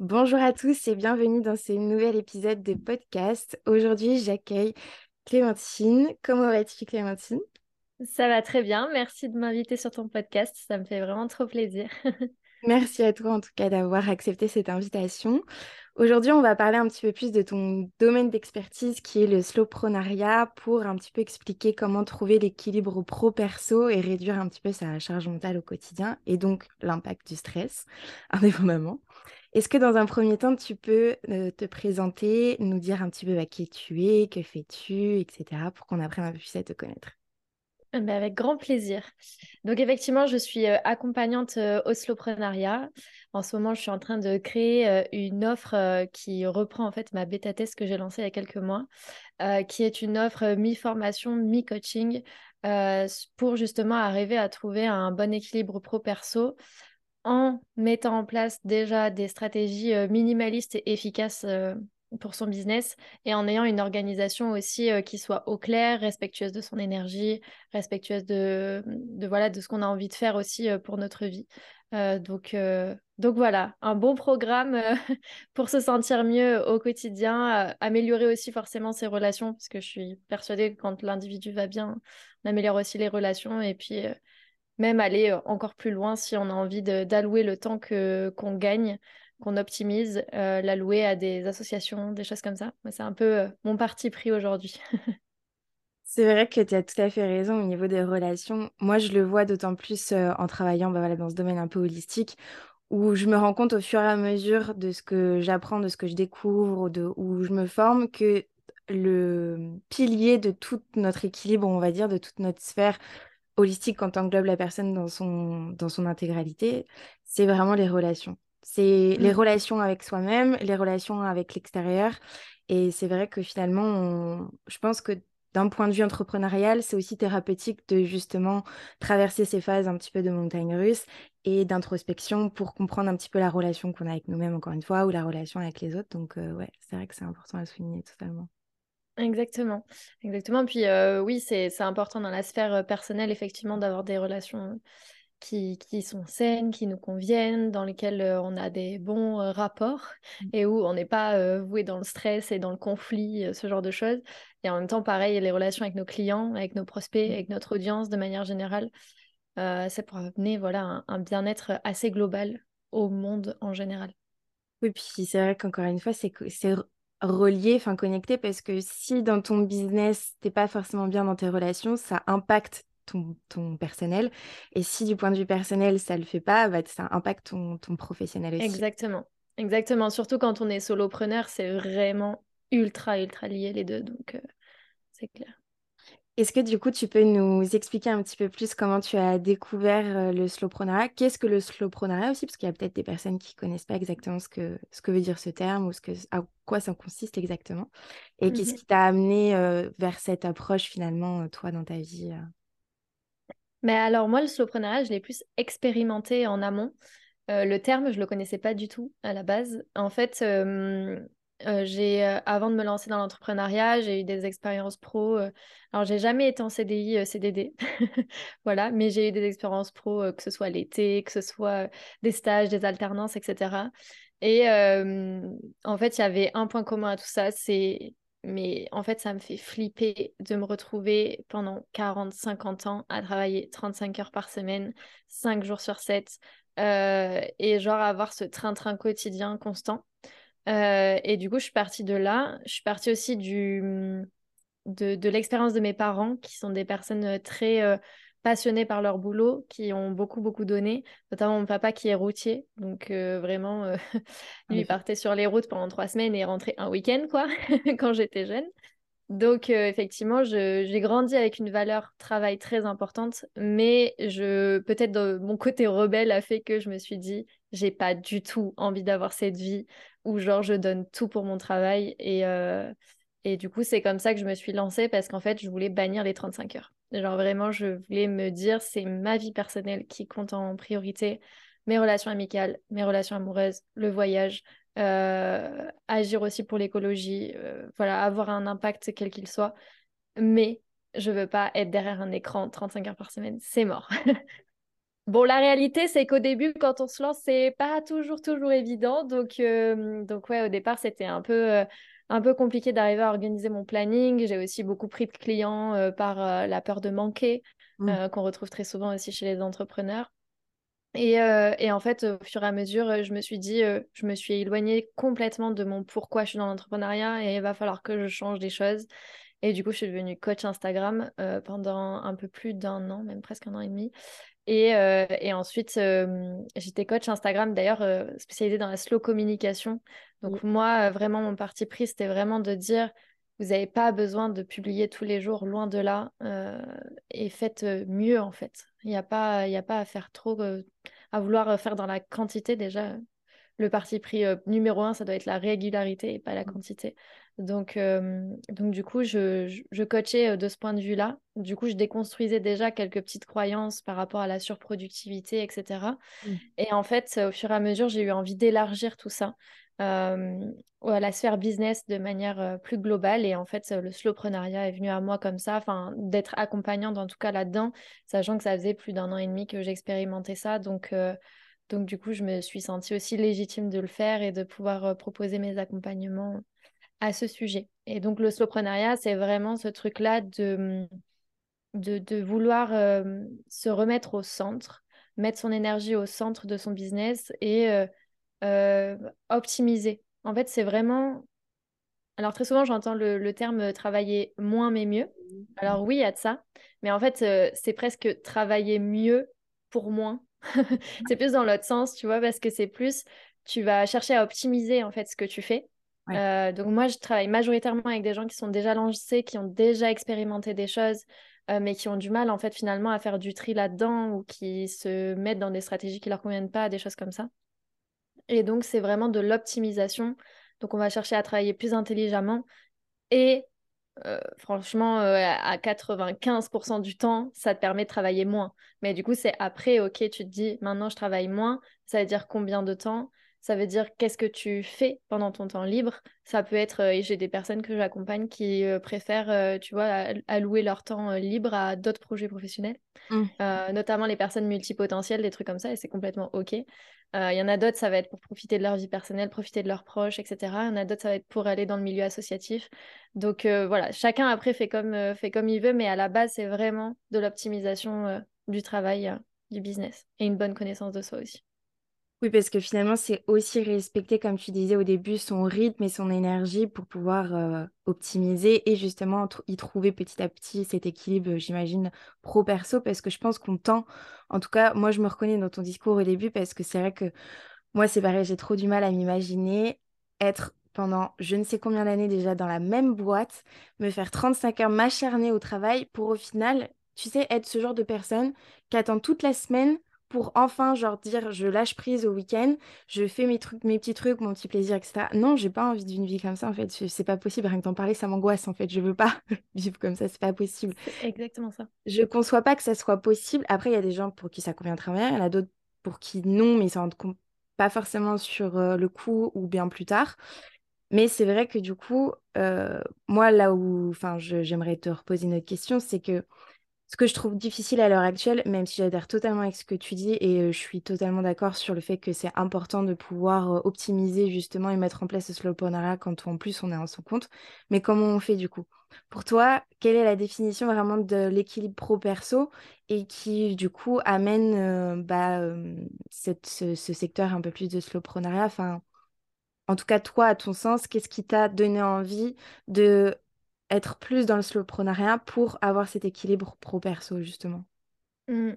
Bonjour à tous et bienvenue dans ce nouvel épisode de podcast. Aujourd'hui, j'accueille Clémentine. Comment vas-tu, Clémentine? Ça va très bien. Merci de m'inviter sur ton podcast. Ça me fait vraiment trop plaisir. Merci à toi en tout cas d'avoir accepté cette invitation. Aujourd'hui, on va parler un petit peu plus de ton domaine d'expertise qui est le slowprenariat pour un petit peu expliquer comment trouver l'équilibre pro-perso et réduire un petit peu sa charge mentale au quotidien et donc l'impact du stress, indépendamment. Est-ce que dans un premier temps, tu peux euh, te présenter, nous dire un petit peu bah, qui tu es, que fais-tu, etc., pour qu'on apprenne un peu plus à te connaître? Avec grand plaisir. Donc effectivement, je suis euh, accompagnante euh, au slowprenariat. En ce moment, je suis en train de créer une offre qui reprend en fait ma bêta test que j'ai lancée il y a quelques mois, qui est une offre mi-formation, mi-coaching pour justement arriver à trouver un bon équilibre pro-perso en mettant en place déjà des stratégies euh, minimalistes et efficaces euh, pour son business et en ayant une organisation aussi euh, qui soit au clair, respectueuse de son énergie, respectueuse de, voilà de ce qu'on a envie de faire aussi pour notre vie. donc, donc voilà, un bon programme pour se sentir mieux au quotidien, améliorer aussi forcément ses relations, parce que je suis persuadée que quand l'individu va bien, on améliore aussi les relations et puis même aller euh, encore plus loin si on a envie d'allouer le temps qu'on gagne, qu'on optimise, euh, l'allouer à des associations, des choses comme ça. C'est un peu euh, mon parti pris aujourd'hui. C'est vrai que tu as tout à fait raison au niveau des relations. Moi, je le vois d'autant plus en travaillant bah, voilà, dans ce domaine un peu holistique, où je me rends compte au fur et à mesure de ce que j'apprends, de ce que je découvre, de, où je me forme, que le pilier de tout notre équilibre, on va dire, de toute notre sphère, holistique quand on englobe la personne dans son, dans son intégralité, c'est vraiment les relations. C'est les mmh. relations avec soi-même, les relations avec l'extérieur. Et c'est vrai que finalement, je pense que d'un point de vue entrepreneurial, c'est aussi thérapeutique de justement traverser ces phases un petit peu de montagne russe et d'introspection pour comprendre un petit peu la relation qu'on a avec nous-mêmes, encore une fois, ou la relation avec les autres. Donc, euh, ouais, c'est vrai que c'est important à souligner totalement. Exactement, exactement. Puis oui, c'est important dans la sphère personnelle, effectivement, d'avoir des relations qui, qui, sont saines, qui nous conviennent, dans lesquelles on a des bons rapports mmh. et où on n'est pas voué dans le stress et dans le conflit, ce genre de choses. Et en même temps, pareil, les relations avec nos clients, avec nos prospects, mmh. avec notre audience de manière générale, c'est pour amener voilà, un, un bien-être assez global au monde en général. Oui, puis c'est vrai qu'encore une fois, c'est relié, enfin connecté, parce que si dans ton business, t'es pas forcément bien dans tes relations, ça impacte ton, ton, personnel. Et si du point de vue personnel, ça le fait pas, bah, ça impacte ton, ton professionnel aussi. Exactement. Exactement. Surtout quand on est solopreneur, c'est vraiment ultra, ultra lié les deux. Donc, euh, c'est clair. Est-ce que du coup, tu peux nous expliquer un petit peu plus comment tu as découvert euh, le slowprenariat Qu'est-ce que le slowprenariat aussi? Parce qu'il y a peut-être des personnes qui ne connaissent pas exactement ce que, ce que veut dire ce terme ou ce que, à quoi ça consiste exactement. Et qu'est-ce mmh qui t'a amené euh, vers cette approche finalement, toi, dans ta vie Mais alors moi, le slowprenariat, je l'ai plus expérimenté en amont. le terme, je ne le connaissais pas du tout à la base. En fait, euh, euh, avant de me lancer dans l'entrepreneuriat, j'ai eu des expériences pro. Euh, alors, j'ai jamais été en CDI, CDD, voilà, mais j'ai eu des expériences pro, que ce soit l'été, que ce soit des stages, des alternances, etc. Et en fait, il y avait un point commun à tout ça, c'est, mais en fait, ça me fait flipper de me retrouver pendant 40, 50 ans à travailler 35 heures par semaine, 5 jours sur 7, et genre avoir ce train-train quotidien constant. Euh, et du coup, je suis partie de là. Je suis partie aussi du, de, de l'expérience de mes parents, qui sont des personnes euh, très euh, passionnées par leur boulot, qui ont beaucoup, beaucoup donné, notamment mon papa qui est routier. Donc, vraiment, lui, il partait sur les routes pendant trois semaines et rentrait un week-end, quoi, quand j'étais jeune. Donc, effectivement, j'ai grandi avec une valeur travail très importante, mais je peut-être mon côté rebelle a fait que je me suis dit, j'ai pas du tout envie d'avoir cette vie où genre je donne tout pour mon travail et et du coup c'est comme ça que je me suis lancée parce qu'en fait je voulais bannir les 35 heures. Genre vraiment je voulais me dire c'est ma vie personnelle qui compte en priorité, mes relations amicales, mes relations amoureuses, le voyage, euh, agir aussi pour l'écologie, euh, voilà, avoir un impact quel qu'il soit. Mais je veux pas être derrière un écran 35 heures par semaine, c'est mort. Bon, la réalité, c'est qu'au début, quand on se lance, c'est pas toujours, toujours évident. Donc, euh, donc ouais, au départ, c'était un peu, euh, un peu compliqué d'arriver à organiser mon planning. J'ai aussi beaucoup pris de clients euh, par la peur de manquer, Mmh. qu'on retrouve très souvent aussi chez les entrepreneurs. Et, et, en fait, au fur et à mesure, je me suis dit, je me suis éloignée complètement de mon pourquoi je suis dans l'entrepreneuriat et il va falloir que je change des choses. Et du coup, je suis devenue coach Instagram pendant un peu plus d'un an, même presque un an et demi. Et, euh, et ensuite, euh, j'étais coach Instagram, d'ailleurs, euh, spécialisée dans la slow communication. Donc, moi, vraiment, mon parti pris, c'était vraiment de dire, vous n'avez pas besoin de publier tous les jours, loin de là, et faites mieux, en fait. Il n'y a, pas, a pas à faire trop, à vouloir faire dans la quantité déjà. Le parti pris numéro un, ça doit être la régularité et pas la quantité. Donc, euh, donc du coup, je, je, coachais euh, de ce point de vue-là. Du coup, je déconstruisais déjà quelques petites croyances par rapport à la surproductivité, etc. Mmh. Et en fait, au fur et à mesure, j'ai eu envie d'élargir tout ça euh, à la sphère business de manière plus globale. Et en fait, le slowprenariat est venu à moi comme ça, enfin, d'être accompagnante en tout cas là-dedans, sachant que ça faisait plus d'un an et demi que j'expérimentais ça. Donc, donc, du coup, je me suis sentie aussi légitime de le faire et de pouvoir proposer mes accompagnements à ce sujet. Et donc, le slowprenariat, c'est vraiment ce truc-là de, de, vouloir euh, se remettre au centre, mettre son énergie au centre de son business et euh, euh, optimiser. En fait, c'est vraiment... Alors, très souvent, j'entends le, terme travailler moins mais mieux. Alors, oui, il y a de ça. Mais en fait, c'est presque travailler mieux pour moins. c'est plus dans l'autre sens, tu vois, parce que c'est plus, tu vas chercher à optimiser en fait ce que tu fais euh, donc moi, je travaille majoritairement avec des gens qui sont déjà lancés, qui ont déjà expérimenté des choses, euh, mais qui ont du mal en fait finalement à faire du tri là-dedans ou qui se mettent dans des stratégies qui leur conviennent pas, des choses comme ça. Et donc c'est vraiment de l'optimisation. Donc on va chercher à travailler plus intelligemment et euh, franchement, à 95% du temps, ça te permet de travailler moins. Mais du coup, c'est après, ok, tu te dis, maintenant je travaille moins, ça veut dire combien de temps? Ça veut dire qu'est-ce que tu fais pendant ton temps libre. Ça peut être, euh, et j'ai des personnes que j'accompagne qui euh, préfèrent, euh, tu vois, allouer leur temps libre à d'autres projets professionnels, mmh. notamment les personnes multipotentielles, des trucs comme ça, et c'est complètement OK. Il y en a d'autres, ça va être pour profiter de leur vie personnelle, profiter de leurs proches, etc. Il y en a d'autres, ça va être pour aller dans le milieu associatif. Donc voilà, chacun après fait comme, fait comme il veut, mais à la base, c'est vraiment de l'optimisation du travail, du business, et une bonne connaissance de soi aussi. Oui, parce que finalement, c'est aussi respecter, comme tu disais au début, son rythme et son énergie pour pouvoir euh, optimiser et justement y trouver petit à petit cet équilibre, j'imagine, pro-perso, parce que je pense qu'on tend, en tout cas, moi, je me reconnais dans ton discours au début, parce que c'est vrai que moi, c'est pareil, j'ai trop du mal à m'imaginer être pendant je ne sais combien d'années déjà dans la même boîte, me faire 35 heures, m'acharner au travail pour au final, tu sais, être ce genre de personne qui attend toute la semaine pour enfin genre dire je lâche prise au week-end, je fais mes trucs, mes petits trucs, mon petit plaisir, etc. Non, j'ai pas envie d'une vie comme ça en fait. C'est pas possible. Rien que d'en parler, ça m'angoisse en fait. Je veux pas vivre comme ça, c'est pas possible. exactement ça. Je conçois pas que ça soit possible. Après, il y a des gens pour qui ça convient très bien, il y en a d'autres pour qui non, mais ils s'en rendent compte pas forcément sur euh, le coup ou bien plus tard. Mais c'est vrai que du coup, euh, moi là où, enfin, j'aimerais te reposer une autre question, c'est que ce que je trouve difficile à l'heure actuelle, même si j'adhère totalement avec ce que tu dis et euh, je suis totalement d'accord sur le fait que c'est important de pouvoir euh, optimiser justement et mettre en place ce slowprenariat quand en plus on est en son compte. Mais comment on fait du coup? Pour toi, quelle est la définition vraiment de l'équilibre pro-perso et qui du coup amène euh, bah, ce, secteur un peu plus de slowprenariat? Enfin, en tout cas, toi, à ton sens, qu'est-ce qui t'a donné envie de être plus dans le slowprenariat pour avoir cet équilibre pro-perso, justement mmh.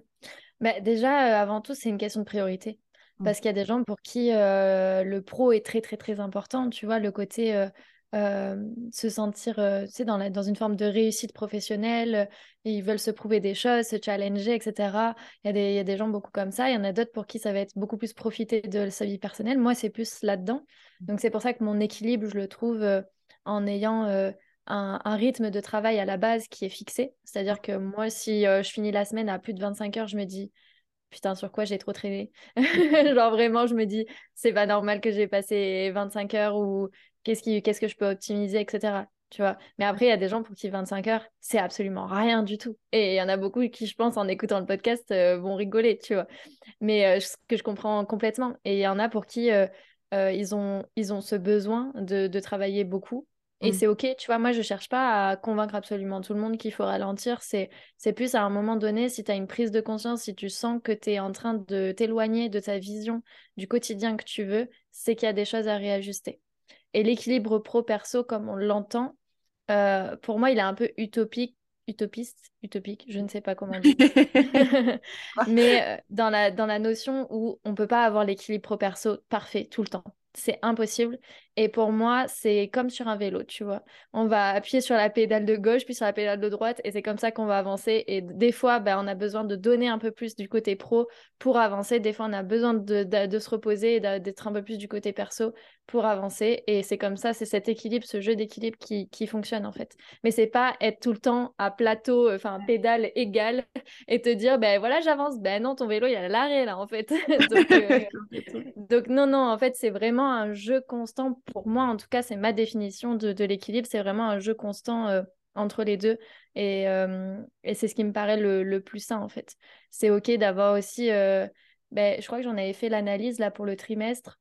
bah, Déjà, euh, avant tout, c'est une question de priorité. Mmh. Parce qu'il y a des gens pour qui euh, le pro est très, très, très important. Tu vois, le côté euh, se sentir tu sais, dans, dans une forme de réussite professionnelle, ils veulent se prouver des choses, se challenger, etc. Il y, a des, il y a des gens beaucoup comme ça. Il y en a d'autres pour qui ça va être beaucoup plus profiter de sa vie personnelle. Moi, c'est plus là-dedans. Mmh. Donc, c'est pour ça que mon équilibre, je le trouve en ayant un, rythme de travail à la base qui est fixé. C'est-à-dire que moi, si euh, je finis la semaine à plus de 25 heures, je me dis, putain, sur quoi j'ai trop traîné? Genre vraiment, je me dis, c'est pas normal que j'ai passé 25 heures ou qu'est-ce, qui, qu'est-ce que je peux optimiser, etc. tu vois? Mais après, il y a des gens pour qui 25 heures, c'est absolument rien du tout. Et il y en a beaucoup qui, je pense, en écoutant le podcast, euh, vont rigoler, tu vois? Mais euh, ce que je comprends complètement. Et il y en a pour qui ils, ont, ils ont ce besoin de, travailler beaucoup. Et mm. c'est OK, tu vois, moi, je cherche pas à convaincre absolument tout le monde qu'il faut ralentir. C'est, c'est plus à un moment donné, si tu as une prise de conscience, si tu sens que tu es en train de t'éloigner de ta vision du quotidien que tu veux, c'est qu'il y a des choses à réajuster. Et l'équilibre pro-perso, comme on l'entend, euh, pour moi, il est un peu utopique, utopiste, utopique, je ne sais pas comment dire. Mais euh, dans, la, dans la notion où on ne peut pas avoir l'équilibre pro-perso parfait tout le temps c'est impossible. Et pour moi, c'est comme sur un vélo, tu vois. On va appuyer sur la pédale de gauche, puis sur la pédale de droite, et c'est comme ça qu'on va avancer. Et des fois, ben, on a besoin de donner un peu plus du côté pro pour avancer. Des fois, on a besoin de, de, se reposer et d'être un peu plus du côté perso pour avancer. Et c'est comme ça, c'est cet équilibre, ce jeu d'équilibre qui, qui, fonctionne en fait. Mais c'est pas être tout le temps à plateau, enfin pédale égale, et te dire, ben voilà, j'avance. Ben non, ton vélo, il y a l'arrêt là en fait. donc, euh, donc non, non, en fait, c'est vraiment un jeu constant. Pour moi, en tout cas, c'est ma définition de, l'équilibre. C'est vraiment un jeu constant euh, entre les deux. Et, euh, et c'est ce qui me paraît le, plus sain, en fait. C'est OK d'avoir aussi... Ben, je crois que j'en avais fait l'analyse là pour le trimestre.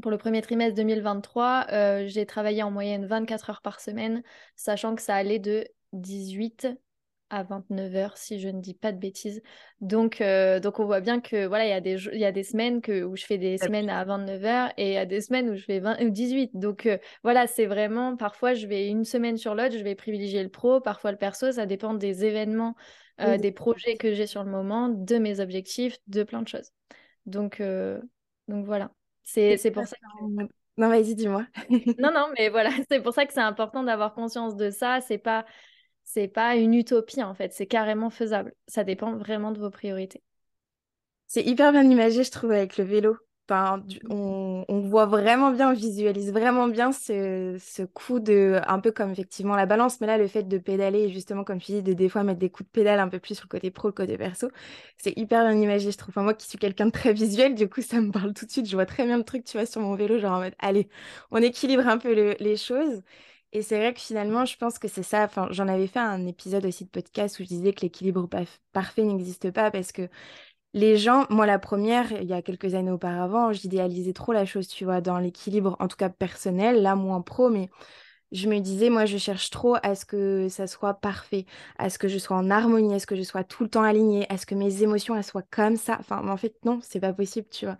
Pour le premier trimestre 2023, euh, j'ai travaillé en moyenne 24 heures par semaine, sachant que ça allait de 18 à 29 heures, si je ne dis pas de bêtises. Donc, euh, donc on voit bien que voilà, il y a des, il y a des semaines que, où je fais des semaines à 29 heures et il y a des semaines où je fais 20, ou 18. Donc euh, voilà, c'est vraiment, parfois je vais une semaine sur l'autre, je vais privilégier le pro, parfois le perso, ça dépend des événements, des projets que j'ai sur le moment, de mes objectifs, de plein de choses. Donc, donc voilà. C'est pour ça que... Non, vas-y, dis-moi. non, non, mais voilà, c'est pour ça que c'est important d'avoir conscience de ça. C'est pas, c'est pas une utopie en fait, c'est carrément faisable. Ça dépend vraiment de vos priorités. C'est hyper bien imagé, je trouve, avec le vélo. Enfin, on, voit vraiment bien, on visualise vraiment bien ce, ce, coup de, un peu comme effectivement la balance, mais là, le fait de pédaler, justement, comme tu dis, de des fois mettre des coups de pédale un peu plus sur le côté pro, le côté perso, c'est hyper bien imagé, je trouve. Enfin, moi qui suis quelqu'un de très visuel, du coup, ça me parle tout de suite. Je vois très bien le truc, tu vois, sur mon vélo, genre en mode, allez, on équilibre un peu les choses. Et c'est vrai que finalement, je pense que c'est ça. Enfin, j'en avais fait un épisode aussi de podcast où je disais que l'équilibre parfait n'existe pas parce que les gens, moi la première, il y a quelques années auparavant, j'idéalisais trop la chose, tu vois, dans l'équilibre, en tout cas personnel, là moins pro, mais je me disais, moi je cherche trop à ce que ça soit parfait, à ce que je sois en harmonie, à ce que je sois tout le temps alignée, à ce que mes émotions elles soient comme ça. Enfin, en fait, non, c'est pas possible, tu vois.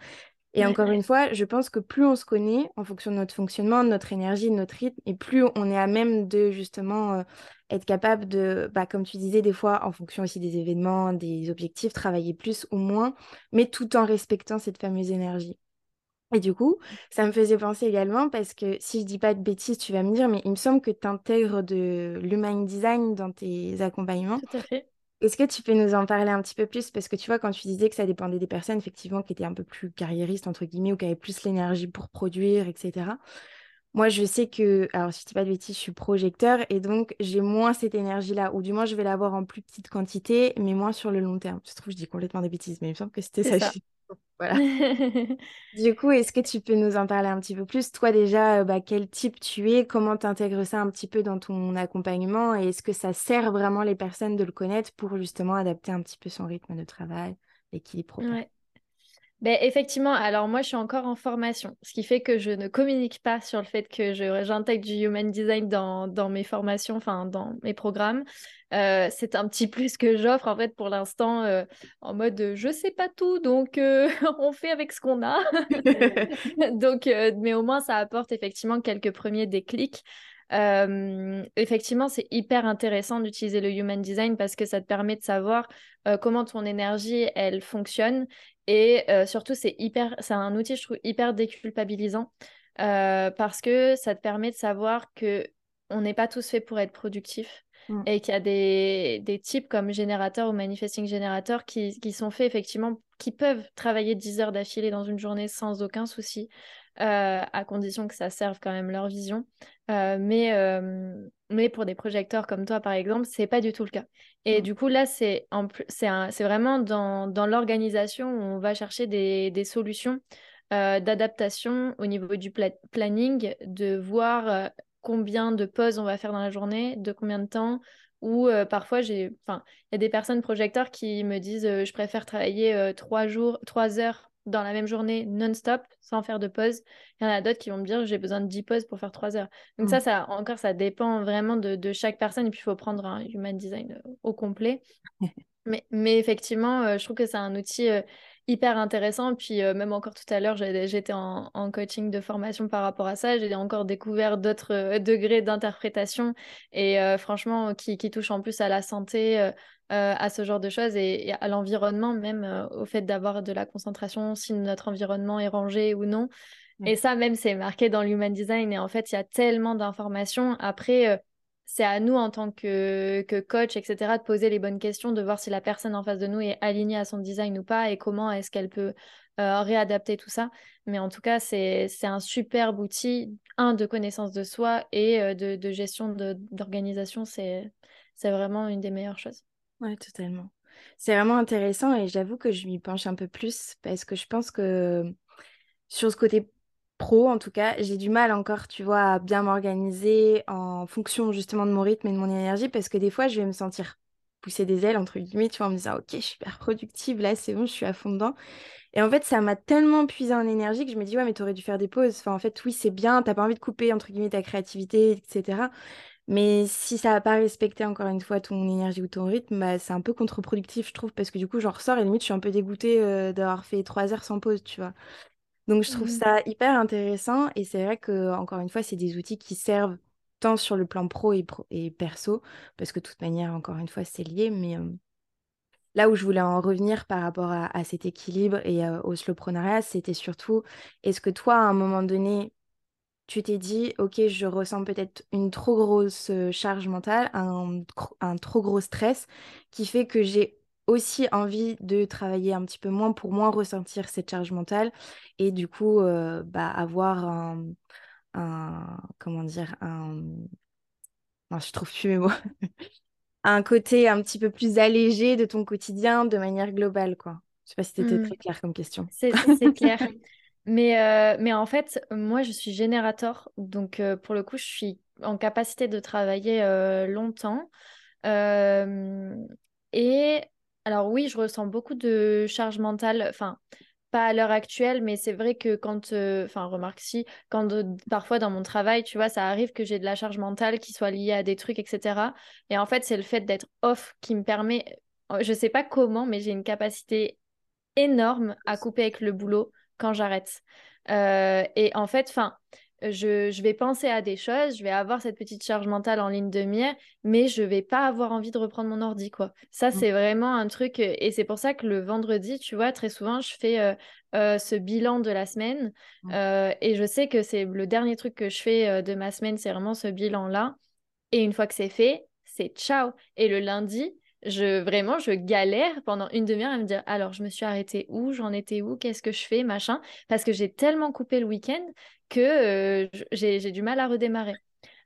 Et encore une fois, je pense que plus on se connaît en fonction de notre fonctionnement, de notre énergie, de notre rythme, et plus on est à même de justement euh, être capable de, bah, comme tu disais, des fois, en fonction aussi des événements, des objectifs, travailler plus ou moins, mais tout en respectant cette fameuse énergie. Et du coup, ça me faisait penser également, parce que si je dis pas de bêtises, tu vas me dire, mais il me semble que tu intègres de l'human design dans tes accompagnements. Tout à fait. Est-ce que tu peux nous en parler un petit peu plus? Parce que tu vois, quand tu disais que ça dépendait des personnes, effectivement, qui étaient un peu plus carriéristes, entre guillemets, ou qui avaient plus l'énergie pour produire, etc. Moi, je sais que, alors si je dis pas de bêtises, je suis projecteur et donc j'ai moins cette énergie-là, ou du moins je vais l'avoir en plus petite quantité, mais moins sur le long terme. Je trouve, je dis complètement des bêtises, mais il me semble que c'était ça. Voilà. du coup, est-ce que tu peux nous en parler un petit peu plus? Toi déjà, euh, bah, quel type tu es? Comment tu intègres ça un petit peu dans ton accompagnement? Et est-ce que ça sert vraiment les personnes de le connaître pour justement adapter un petit peu son rythme de travail, l'équilibre ouais. Ben, effectivement, alors moi je suis encore en formation, ce qui fait que je ne communique pas sur le fait que j'intègre du human design dans, mes formations, enfin dans mes programmes. Euh, c'est un petit plus que j'offre en fait pour l'instant euh, en mode je sais pas tout, donc euh, on fait avec ce qu'on a. donc, mais au moins ça apporte effectivement quelques premiers déclics. effectivement, c'est hyper intéressant d'utiliser le human design parce que ça te permet de savoir comment ton énergie elle fonctionne et euh, surtout, c'est hyper, c'est un outil, je trouve, hyper déculpabilisant euh, parce que ça te permet de savoir que on n'est pas tous faits pour être productifs mm. et qu'il y a des, des, types comme générateurs ou manifesting générateurs qui, qui, sont faits effectivement, qui peuvent travailler 10 heures d'affilée dans une journée sans aucun souci. Euh, à condition que ça serve quand même leur vision. mais, mais pour des projecteurs comme toi, par exemple, c'est pas du tout le cas. Et mmh. du coup, là, c'est vraiment dans, dans l'organisation où on va chercher des, des solutions euh, d'adaptation au niveau du planning, de voir euh, combien de pauses on va faire dans la journée, de combien de temps. Ou parfois, j'ai, enfin, il y a des personnes projecteurs qui me disent je préfère travailler trois jours, trois heures dans la même journée non-stop, sans faire de pause. Il y en a d'autres qui vont me dire j'ai besoin de 10 pauses pour faire 3 heures. Donc ça, mmh. ça, encore, ça dépend vraiment de, chaque personne. Et puis, il faut prendre un human design euh, au complet. mais, mais effectivement, euh, je trouve que c'est un outil euh, hyper intéressant. Puis même encore tout à l'heure, j'étais en, en, coaching de formation par rapport à ça. J'ai encore découvert d'autres degrés d'interprétation et franchement, qui, qui touchent en plus à la santé, euh, à ce genre de choses et, à l'environnement, même euh, au fait d'avoir de la concentration, si notre environnement est rangé ou non. Et ça, même, c'est marqué dans l'human design. Et en fait, il y a tellement d'informations. Après, euh, c'est à nous, en tant que, que, coach, etc., de poser les bonnes questions, de voir si la personne en face de nous est alignée à son design ou pas et comment est-ce qu'elle peut réadapter tout ça. Mais en tout cas, c'est un superbe outil, un, de connaissance de soi et de, de gestion d'organisation. C'est vraiment une des meilleures choses. Ouais, totalement. C'est vraiment intéressant et j'avoue que je m'y penche un peu plus parce que je pense que sur ce côté pro, en tout cas, j'ai du mal encore, tu vois, à bien m'organiser en fonction justement de mon rythme et de mon énergie parce que des fois, je vais me sentir pousser des ailes, entre guillemets, tu vois, en me disant, ok, je suis hyper productive, là, c'est bon, je suis à fond dedans. Et en fait, ça m'a tellement puisé en énergie que je me dis, ouais, mais t'aurais dû faire des pauses. Enfin, en fait, oui, c'est bien, t'as pas envie de couper, entre guillemets, ta créativité, etc. Mais si ça n'a pas respecté encore une fois ton énergie ou ton rythme, bah, c'est un peu contre-productif, je trouve, parce que du coup, j'en ressors et limite, je suis un peu dégoûtée euh, d'avoir fait trois heures sans pause, tu vois. Donc, je trouve mmh ça hyper intéressant et c'est vrai que, encore une fois, c'est des outils qui servent tant sur le plan pro et, et perso, parce que de toute manière, encore une fois, c'est lié, mais euh, là où je voulais en revenir par rapport à, cet équilibre et euh, au slowprenariat, c'était surtout, est-ce que toi, à un moment donné, tu t'es dit, ok, je ressens peut-être une trop grosse euh, charge mentale, un, un, trop gros stress, qui fait que j'ai aussi envie de travailler un petit peu moins pour moins ressentir cette charge mentale et du coup euh, bah, avoir un, un, comment dire, un... Non, je trouve plus mes mots. un côté un petit peu plus allégé de ton quotidien de manière globale, quoi. Je sais pas si c'était mmh. très clair comme question. C'est clair. Mais, euh, mais en fait, moi, je suis générateur. Donc, euh, pour le coup, je suis en capacité de travailler euh, longtemps. et alors, oui, je ressens beaucoup de charge mentale. Enfin, pas à l'heure actuelle, mais c'est vrai que quand, enfin, remarque si, quand parfois dans mon travail, tu vois, ça arrive que j'ai de la charge mentale qui soit liée à des trucs, etc. Et en fait, c'est le fait d'être off qui me permet, je sais pas comment, mais j'ai une capacité énorme à couper avec le boulot quand j'arrête. Euh, et en fait, enfin, je, je, vais penser à des choses, je vais avoir cette petite charge mentale en ligne de mire, mais je vais pas avoir envie de reprendre mon ordi, quoi. Ça, mmh. c'est vraiment un truc, et c'est pour ça que le vendredi, tu vois, très souvent, je fais euh, euh, ce bilan de la semaine, mmh. et je sais que c'est le dernier truc que je fais de ma semaine, c'est vraiment ce bilan-là. Et une fois que c'est fait, c'est ciao. Et le lundi, je vraiment je galère pendant une demi-heure à me dire alors je me suis arrêtée où? J'en étais où? Qu'est-ce que je fais? Machin. Parce que j'ai tellement coupé le week-end que euh, j'ai du mal à redémarrer.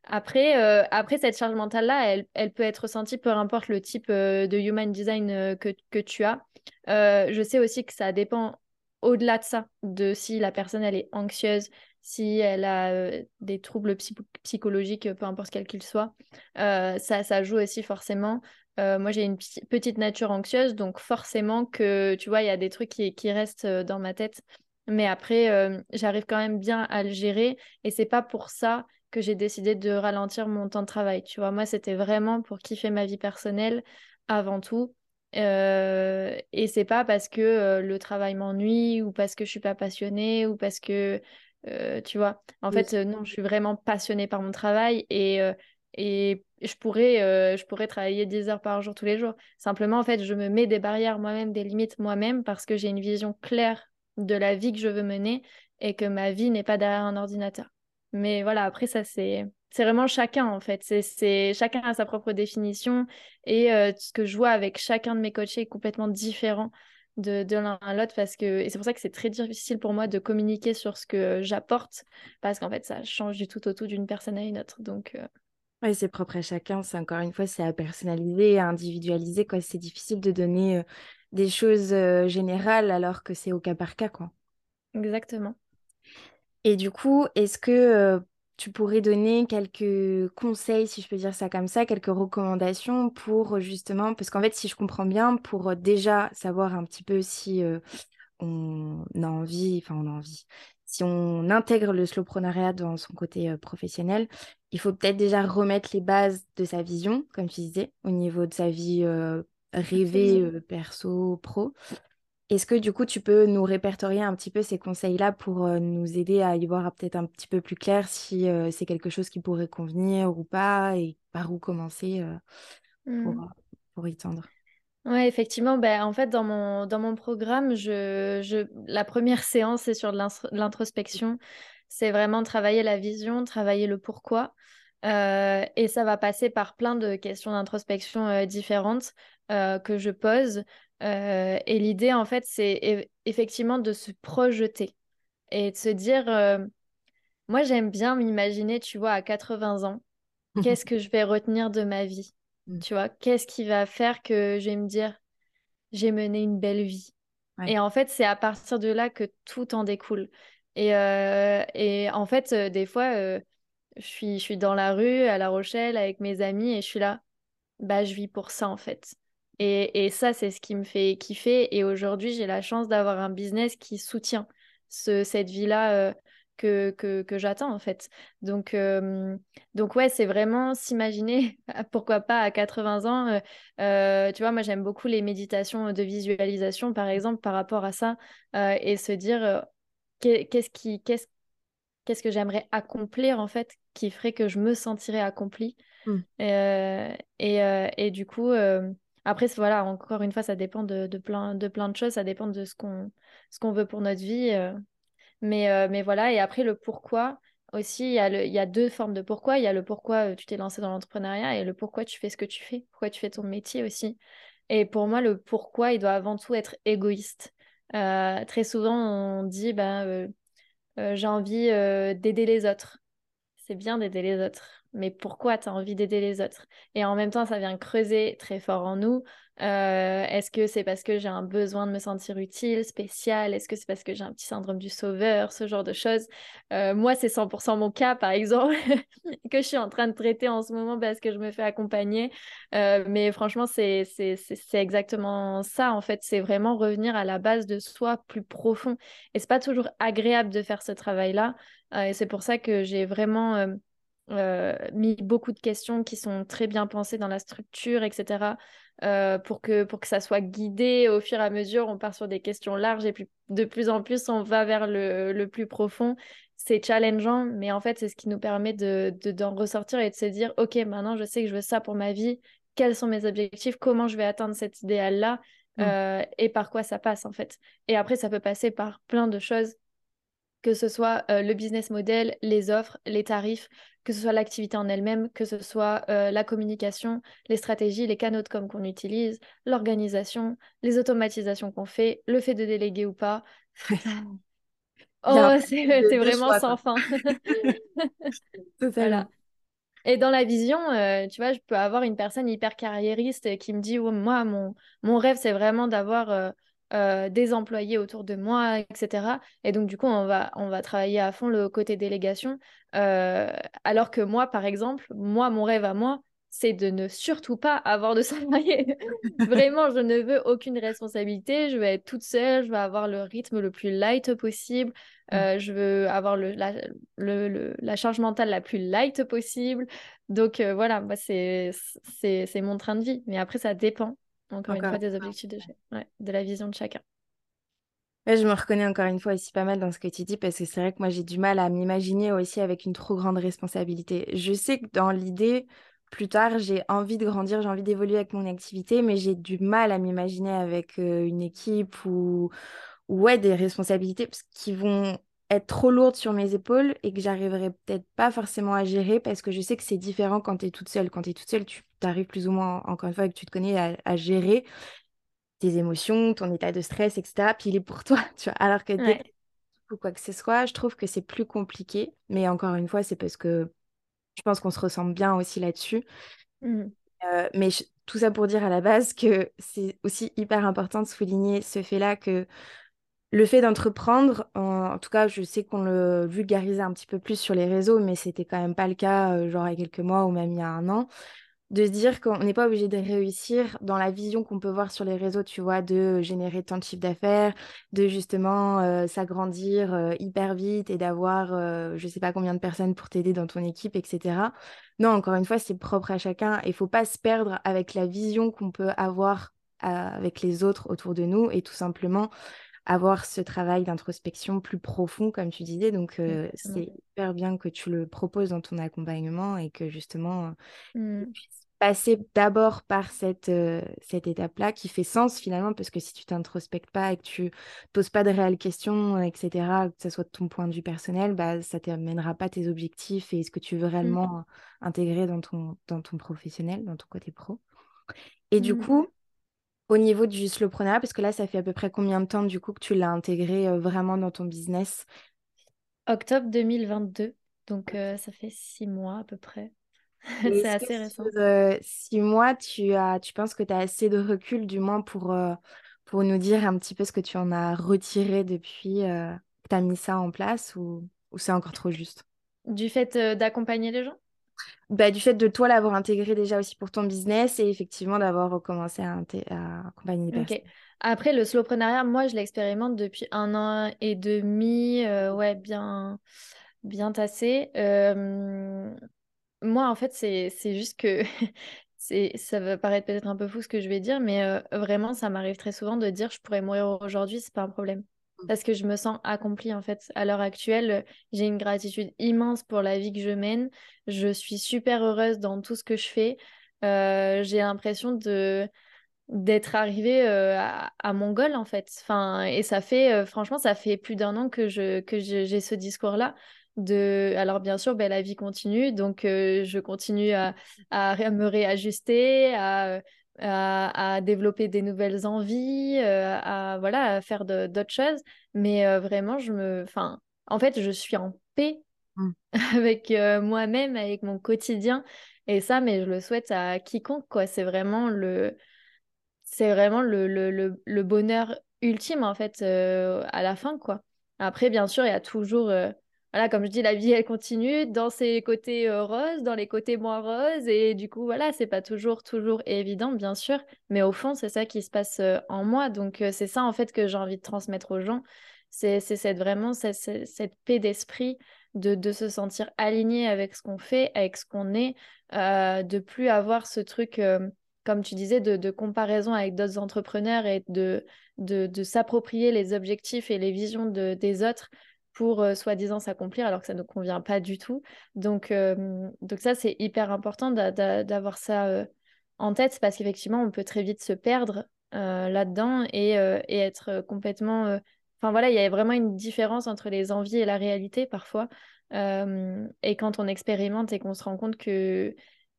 Après euh, après cette charge mentale là elle, elle, peut être ressentie peu importe le type euh, de human design que, que, tu as. Je sais aussi que ça dépend au-delà de ça de si la personne elle est anxieuse si elle a des troubles psychologiques, peu importe quels qu'ils soient. ça, ça joue aussi forcément. Euh, moi, j'ai une petite nature anxieuse, donc forcément que, tu vois, il y a des trucs qui, qui restent euh, dans ma tête. Mais après, euh, j'arrive quand même bien à le gérer. Et c'est pas pour ça que j'ai décidé de ralentir mon temps de travail. Tu vois, moi, c'était vraiment pour kiffer ma vie personnelle avant tout. et c'est pas parce que le travail m'ennuie ou parce que je suis pas passionnée ou parce que, tu vois, en fait, non, je suis vraiment passionnée par mon travail et et je pourrais, euh, je pourrais travailler 10 heures par jour tous les jours. Simplement, en fait, je me mets des barrières moi-même, des limites moi-même, parce que j'ai une vision claire de la vie que je veux mener et que ma vie n'est pas derrière un ordinateur. Mais voilà, après, ça, c'est, c'est vraiment chacun, en fait. C'est, chacun a sa propre définition. Et euh, ce que je vois avec chacun de mes coachés est complètement différent de, de l'un à l'autre parce que et c'est pour ça que c'est très difficile pour moi de communiquer sur ce que j'apporte parce qu'en fait ça change du tout au tout d'une personne à une autre donc euh, oui, c'est propre à chacun. C'est encore une fois, c'est à personnaliser, à individualiser. Quoi. C'est difficile de donner des choses générales alors que c'est au cas par cas. Quoi. Exactement. Et du coup, est-ce que tu pourrais donner quelques conseils, si je peux dire ça comme ça, quelques recommandations pour justement, parce qu'en fait, si je comprends bien, pour déjà savoir un petit peu si on a envie, enfin on a envie, si on intègre le slowprenariat dans son côté euh, professionnel, il faut peut-être déjà remettre les bases de sa vision, comme tu disais, au niveau de sa vie euh, rêvée, euh, perso, pro. Est-ce que du coup, tu peux nous répertorier un petit peu ces conseils-là pour nous aider à y voir peut-être un petit peu plus clair si c'est quelque chose qui pourrait convenir ou pas et par où commencer pour, mmh. pour y tendre? Ouais, effectivement, ben, en fait, dans mon, dans mon programme, je, je, la première séance, c'est sur l'introspection. C'est vraiment travailler la vision, travailler le pourquoi. Euh, et ça va passer par plein de questions d'introspection euh, différentes euh, que je pose. et l'idée, en fait, c'est effectivement de se projeter et de se dire, moi, j'aime bien m'imaginer, tu vois, à 80 ans, qu'est-ce que je vais retenir de ma vie? Tu vois, qu'est-ce qui va faire que je vais me dire, j'ai mené une belle vie? Et en fait, c'est à partir de là que tout en découle. Et, euh, et en fait, euh, des fois, euh, je, suis, je suis dans la rue à La Rochelle avec mes amis et je suis là, bah, je vis pour ça en fait. Et, et ça, c'est ce qui me fait kiffer. Et aujourd'hui, j'ai la chance d'avoir un business qui soutient ce, cette vie-là que, que, que j'attends en fait. Donc, euh, donc ouais, c'est vraiment s'imaginer, pourquoi pas à 80 ans. Euh, euh, tu vois, moi j'aime beaucoup les méditations de visualisation par exemple par rapport à ça et se dire qu'est-ce qui, qu'est-ce, qu'est-ce que j'aimerais accomplir en fait qui ferait que je me sentirais accomplie. Mmh. Et, et, du coup, après, voilà, encore une fois, ça dépend de, de, plein, de plein de choses, ça dépend de ce qu'on, ce qu'on veut pour notre vie. Mais, euh, mais voilà, et après, le pourquoi aussi, il y, a il y a deux formes de pourquoi. Il y a le pourquoi euh, tu t'es lancé dans l'entrepreneuriat et le pourquoi tu fais ce que tu fais, pourquoi tu fais ton métier aussi. Et pour moi, le pourquoi, il doit avant tout être égoïste. Euh, très souvent, on dit, ben, j'ai envie d'aider les autres. C'est bien d'aider les autres, mais pourquoi tu as envie d'aider les autres? Et en même temps, ça vient creuser très fort en nous euh, est-ce que c'est parce que j'ai un besoin de me sentir utile, spécial? Est-ce que c'est parce que j'ai un petit syndrome du sauveur? Ce genre de choses. Euh, moi, c'est 100% mon cas, par exemple, que je suis en train de traiter en ce moment parce que je me fais accompagner. Euh, mais franchement, c'est exactement ça, en fait. C'est vraiment revenir à la base de soi plus profond. Et c'est pas toujours agréable de faire ce travail-là. et c'est pour ça que j'ai vraiment... mis beaucoup de questions qui sont très bien pensées dans la structure, etc. Euh, pour, que, pour que ça soit guidé au fur et à mesure. On part sur des questions larges et plus, de plus en plus, on va vers le, le plus profond. C'est challengeant, mais en fait, c'est ce qui nous permet de, d'en ressortir et de se dire, OK, maintenant, je sais que je veux ça pour ma vie. Quels sont mes objectifs? Comment je vais atteindre cet idéal-là? Mmh. euh, Et par quoi ça passe, en fait. Et après, ça peut passer par plein de choses que ce soit euh, le business model, les offres, les tarifs, que ce soit l'activité en elle-même, que ce soit euh, la communication, les stratégies, les canaux de com qu'on utilise, l'organisation, les automatisations qu'on fait, le fait de déléguer ou pas. oh, c'est vraiment sans fin. voilà. Et dans la vision, euh, tu vois, je peux avoir une personne hyper carriériste qui me dit, moi, mon, mon rêve, c'est vraiment d'avoir euh, des employés autour de moi, etc. Et donc, du coup, on va, on va travailler à fond le côté délégation. Euh, alors que moi, par exemple, moi, mon rêve à moi, c'est de ne surtout pas avoir de salariés. Vraiment, je ne veux aucune responsabilité. Je veux être toute seule. Je veux avoir le rythme le plus light possible. Mmh. Euh, je veux avoir le, la, le, la, charge mentale la plus light possible. Donc voilà, moi, c'est mon train de vie. Mais après, ça dépend encore, une fois, des objectifs de, de la vision de chacun. je me reconnais encore une fois aussi pas mal dans ce que tu dis parce que c'est vrai que moi j'ai du mal à m'imaginer aussi avec une trop grande responsabilité. Je sais que dans l'idée, plus tard, j'ai envie de grandir, j'ai envie d'évoluer avec mon activité, mais j'ai du mal à m'imaginer avec euh, une équipe ou, ou ouais, des responsabilités qui vont être trop lourde sur mes épaules et que j'arriverai peut-être pas forcément à gérer parce que je sais que c'est différent quand tu es toute seule. Quand tu es toute seule, tu arrives plus ou moins, encore une fois, que tu te connais à, gérer tes émotions, ton état de stress, etc. Puis il est pour toi, tu vois. Alors que dès ou quoi que ce soit, je trouve que c'est plus compliqué. Mais encore une fois, c'est parce que je pense qu'on se ressemble bien aussi là-dessus. Mmh. Euh, mais tout ça pour dire à la base que c'est aussi hyper important de souligner ce fait-là que le fait d'entreprendre, en, tout cas, je sais qu'on le vulgarisait un petit peu plus sur les réseaux, mais c'était quand même pas le cas, euh, genre il y a quelques mois ou même il y a un an, de se dire qu'on n'est pas obligé de réussir dans la vision qu'on peut voir sur les réseaux, tu vois, de générer tant de chiffre d'affaires, de justement euh, s'agrandir euh, hyper vite et d'avoir je sais pas combien de personnes pour t'aider dans ton équipe, etc. Non, encore une fois, c'est propre à chacun et faut pas se perdre avec la vision qu'on peut avoir avec les autres autour de nous et tout simplement avoir ce travail d'introspection plus profond, comme tu disais. Donc, euh, c'est hyper bien que tu le proposes dans ton accompagnement et que justement, tu mmh. puisses passer d'abord par cette, euh, cette étape-là qui fait sens finalement, parce que si tu t'introspectes pas et que tu poses pas de réelles questions, etc., que ce soit de ton point de vue personnel, bah, ça ne t'amènera pas tes objectifs et ce que tu veux mmh. réellement intégrer dans ton, dans ton professionnel, dans ton côté pro. Et du mmh. coup, au niveau du slowpreneuriat, parce que là, ça fait à peu près combien de temps du coup que tu l'as intégré euh, vraiment dans ton business? Octobre 2022, donc euh, ça fait six mois à peu près. C'est assez récent. Euh, six mois, tu, as, tu penses que tu as assez de recul du moins pour, pour nous dire un petit peu ce que tu en as retiré depuis que tu as mis ça en place ou, ou c'est encore trop juste? Du fait d'accompagner les gens? Bah, du fait de toi l'avoir intégré déjà aussi pour ton business et effectivement d'avoir recommencé à, accompagner les personnes. Après, le slowpreneuriat, moi, je l'expérimente depuis un an et demi, euh, ouais, bien, bien tassé. Euh, moi, en fait, c'est juste que ça va paraître peut-être un peu fou ce que je vais dire, mais euh, vraiment, ça m'arrive très souvent de dire je pourrais mourir aujourd'hui, c'est pas un problème parce que je me sens accomplie en fait. À l'heure actuelle, j'ai une gratitude immense pour la vie que je mène. Je suis super heureuse dans tout ce que je fais. Euh, j'ai l'impression de d'être arrivée euh, à, mon goal en fait. Enfin, et ça fait, euh, franchement, ça fait plus d'un an que je que j'ai ce discours-là. De... Alors bien sûr, ben, la vie continue, donc je continue à, à, me réajuster, à à, développer des nouvelles envies, euh, à, voilà, à faire d'autres choses. Mais euh, vraiment, je me... Enfin, en fait, je suis en paix mmh. avec euh, moi-même, avec mon quotidien. Et ça, mais je le souhaite à quiconque, quoi. C'est vraiment le... C'est vraiment le, le, le, bonheur ultime, en fait, à la fin, quoi. Après, bien sûr, il y a toujours voilà, comme je dis, la vie, elle continue dans ses côtés euh, roses, dans les côtés moins roses. Et du coup, voilà, c'est pas toujours, toujours évident, bien sûr. Mais au fond, c'est ça qui se passe euh, en moi. Donc, euh, c'est ça, en fait, que j'ai envie de transmettre aux gens. C'est cette, vraiment cette, cette paix d'esprit de, de, se sentir aligné avec ce qu'on fait, avec ce qu'on est, de plus avoir ce truc comme tu disais, de, de comparaison avec d'autres entrepreneurs et de, de, de s'approprier les objectifs et les visions de, des autres pour euh, soi-disant s'accomplir alors que ça ne convient pas du tout. Donc, euh, donc ça, c'est hyper important d'avoir ça euh, en tête parce qu'effectivement, on peut très vite se perdre là-dedans et, et, être complètement... Enfin voilà, il y a vraiment une différence entre les envies et la réalité parfois. et quand on expérimente et qu'on se rend compte que,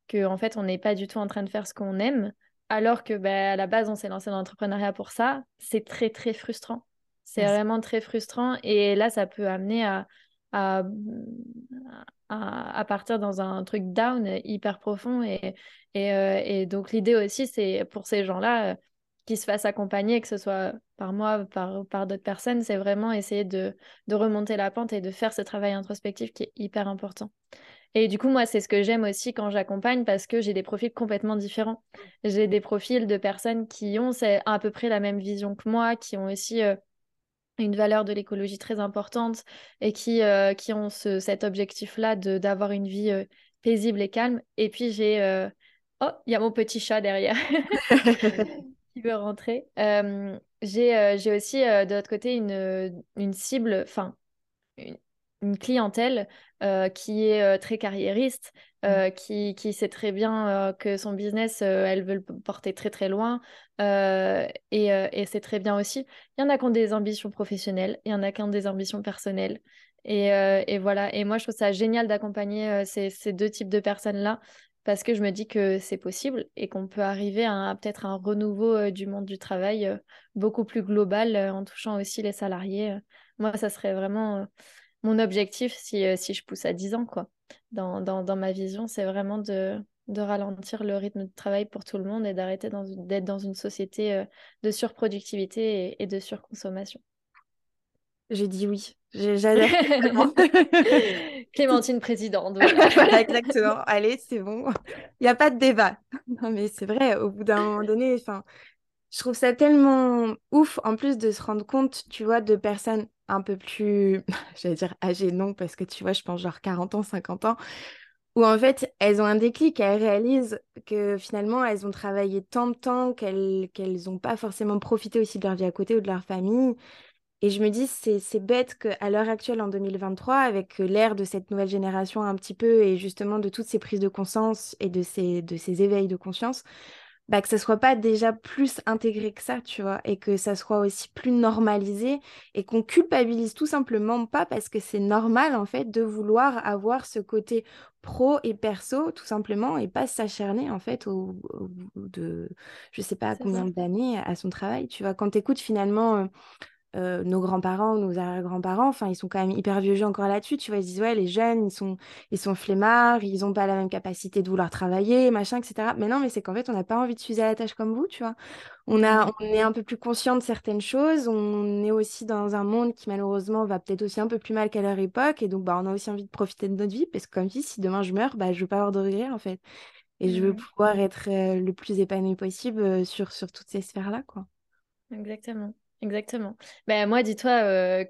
que en fait, on n'est pas du tout en train de faire ce qu'on aime, alors que bah, à la base, on s'est lancé dans l'entrepreneuriat pour ça, c'est très, très frustrant. C'est vraiment très frustrant. Et là, ça peut amener à, à, à, partir dans un truc down hyper profond. Et, et, euh, et donc, l'idée aussi, c'est pour ces gens-là, euh, qu'ils se fassent accompagner, que ce soit par moi, par, par d'autres personnes, c'est vraiment essayer de, de remonter la pente et de faire ce travail introspectif qui est hyper important. Et du coup, moi, c'est ce que j'aime aussi quand j'accompagne parce que j'ai des profils complètement différents. J'ai des profils de personnes qui ont à peu près la même vision que moi, qui ont aussi euh, une valeur de l'écologie très importante et qui, euh, qui ont ce, cet objectif-là d'avoir une vie euh, paisible et calme. Et puis j'ai... Euh, oh, il y a mon petit chat derrière qui veut rentrer. j'ai aussi de l'autre côté une, une cible, enfin, une, une clientèle qui est très carriériste, euh, mmh. qui, qui, sait très bien que son business, elle veut le porter très très loin. et, et c'est très bien aussi. Il y en a qui ont des ambitions professionnelles, il y en a qui ont des ambitions personnelles. Et, et voilà. Et moi, je trouve ça génial d'accompagner ces, ces, deux types de personnes-là parce que je me dis que c'est possible et qu'on peut arriver à, peut-être un renouveau du monde du travail beaucoup plus global en touchant aussi les salariés. moi, ça serait vraiment mon objectif si, euh, si je pousse à 10 ans, quoi. Dans, dans, dans ma vision, c'est vraiment de, de ralentir le rythme de travail pour tout le monde et d'arrêter d'être dans une société euh, de surproductivité et, de surconsommation. J'ai dit oui. J'adore. Clémentine présidente. voilà, exactement. Allez, c'est bon. Il n'y a pas de débat. Non, mais c'est vrai, au bout d'un moment donné, enfin, je trouve ça tellement ouf, en plus de se rendre compte, tu vois, de personnes un peu plus, j'allais dire âgées, non, parce que tu vois, je pense genre 40 ans, 50 ans, où en fait, elles ont un déclic, elles réalisent que finalement, elles ont travaillé tant de temps qu'elles n'ont pas forcément profité aussi de leur vie à côté ou de leur famille. Et je me dis, c'est bête qu'à l'heure actuelle, en 2023, avec l'ère de cette nouvelle génération un petit peu, et justement de toutes ces prises de conscience et de ces, de ces éveils de conscience, bah, que ça soit pas déjà plus intégré que ça, tu vois, et que ça soit aussi plus normalisé et qu'on culpabilise tout simplement pas parce que c'est normal en fait de vouloir avoir ce côté pro et perso tout simplement et pas s'acharner en fait au, de je sais pas combien d'années à son travail, tu vois, quand tu écoutes finalement euh, euh, nos grands-parents, nos arrière-grands-parents, enfin, ils sont quand même hyper vieux jeux encore là-dessus, tu vois, ils disent, ouais, les jeunes, ils sont, ils sont flemmards, ils n'ont pas la même capacité de vouloir travailler, machin, etc. Mais non, mais c'est qu'en fait, on n'a pas envie de s'user à la tâche comme vous, tu vois. On, a, mmh. on est un peu plus conscient de certaines choses, on est aussi dans un monde qui, malheureusement, va peut-être aussi un peu plus mal qu'à leur époque, et donc, bah, on a aussi envie de profiter de notre vie, parce que comme dis, si demain je meurs, bah, je veux pas avoir de regrets, en fait. Et je veux mmh. pouvoir être euh, le plus épanoui possible euh, sur, sur toutes ces sphères-là, quoi. Exactement. Exactement. Ben, moi, dis-toi, euh,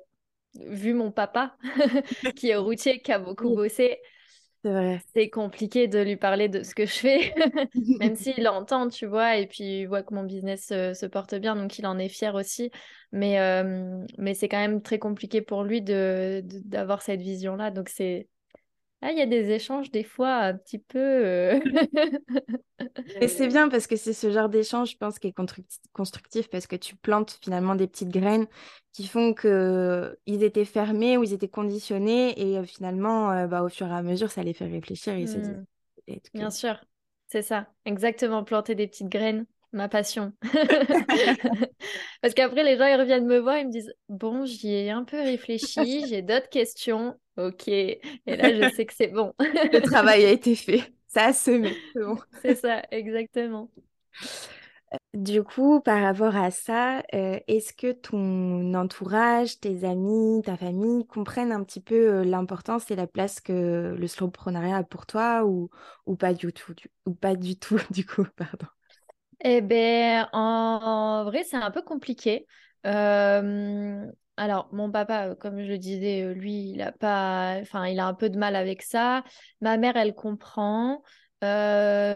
vu mon papa, qui est routier, qui a beaucoup bossé, c'est compliqué de lui parler de ce que je fais, même s'il l'entend, tu vois, et puis il voit que mon business se porte bien, donc il en est fier aussi. Mais, euh, mais c'est quand même très compliqué pour lui de, d'avoir cette vision-là. Donc c'est, ah, il y a des échanges des fois un petit peu. Euh, Et c'est bien parce que c'est ce genre d'échange, je pense, qui est constructif parce que tu plantes finalement des petites graines qui font qu'ils étaient fermés ou ils étaient conditionnés et euh, finalement, euh, bah, au fur et à mesure, ça les fait réfléchir et se mmh. Bien sûr, c'est ça, exactement, planter des petites graines ma passion. Parce qu'après, les gens, ils reviennent me voir, ils me disent Bon, j'y ai un peu réfléchi, j'ai d'autres questions. Ok. Et là, je sais que c'est bon. Le travail a été fait. Ça a semé. C'est bon. C'est ça, exactement. Du coup, par rapport à ça, euh, est-ce que ton entourage, tes amis, ta famille comprennent un petit peu euh, l'importance et la place que le slowpreneuriat a pour toi ou, ou pas du tout, ou pas du tout, du coup, pardon? Eh bien, en, vrai, c'est un peu compliqué. Euh, alors, mon papa, comme je le disais, euh, lui, il a pas, enfin, il a un peu de mal avec ça. Ma mère, elle comprend. Euh,